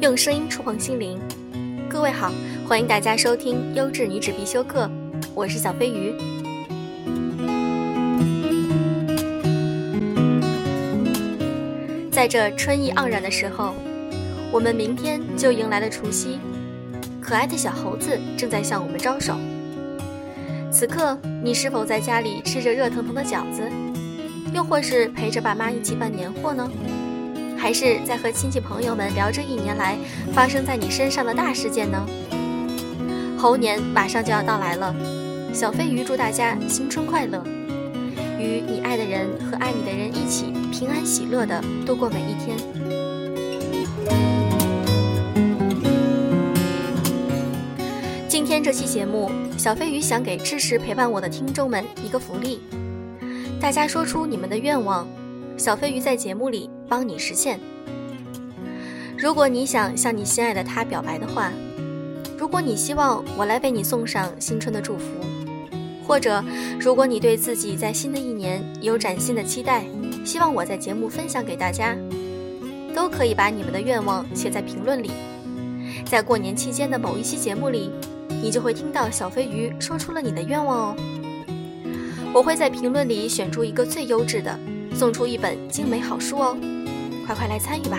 用声音触碰心灵。各位好，欢迎大家收听《优质女子必修课》，我是小飞鱼。在这春意盎然的时候，我们明天就迎来了除夕。可爱的小猴子正在向我们招手。此刻，你是否在家里吃着热腾腾的饺子，又或是陪着爸妈一起办年货呢？还是在和亲戚朋友们聊这一年来发生在你身上的大事件呢？猴年马上就要到来了，小飞鱼祝大家新春快乐，与你爱的人和爱你的人一起平安喜乐的度过每一天。今天这期节目，小飞鱼想给支持陪伴我的听众们一个福利，大家说出你们的愿望，小飞鱼在节目里帮你实现。如果你想向你心爱的他表白的话，如果你希望我来为你送上新春的祝福，或者如果你对自己在新的一年有崭新的期待，希望我在节目分享给大家，都可以把你们的愿望写在评论里，在过年期间的某一期节目里。你就会听到小飞鱼说出了你的愿望哦。我会在评论里选出一个最优质的，送出一本精美好书哦，快快来参与吧！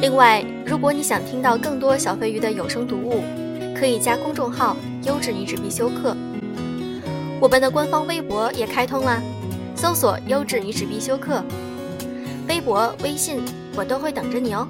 另外，如果你想听到更多小飞鱼的有声读物，可以加公众号“优质女子必修课”。我们的官方微博也开通了，搜索“优质女子必修课”，微博、微信。我都会等着你哦。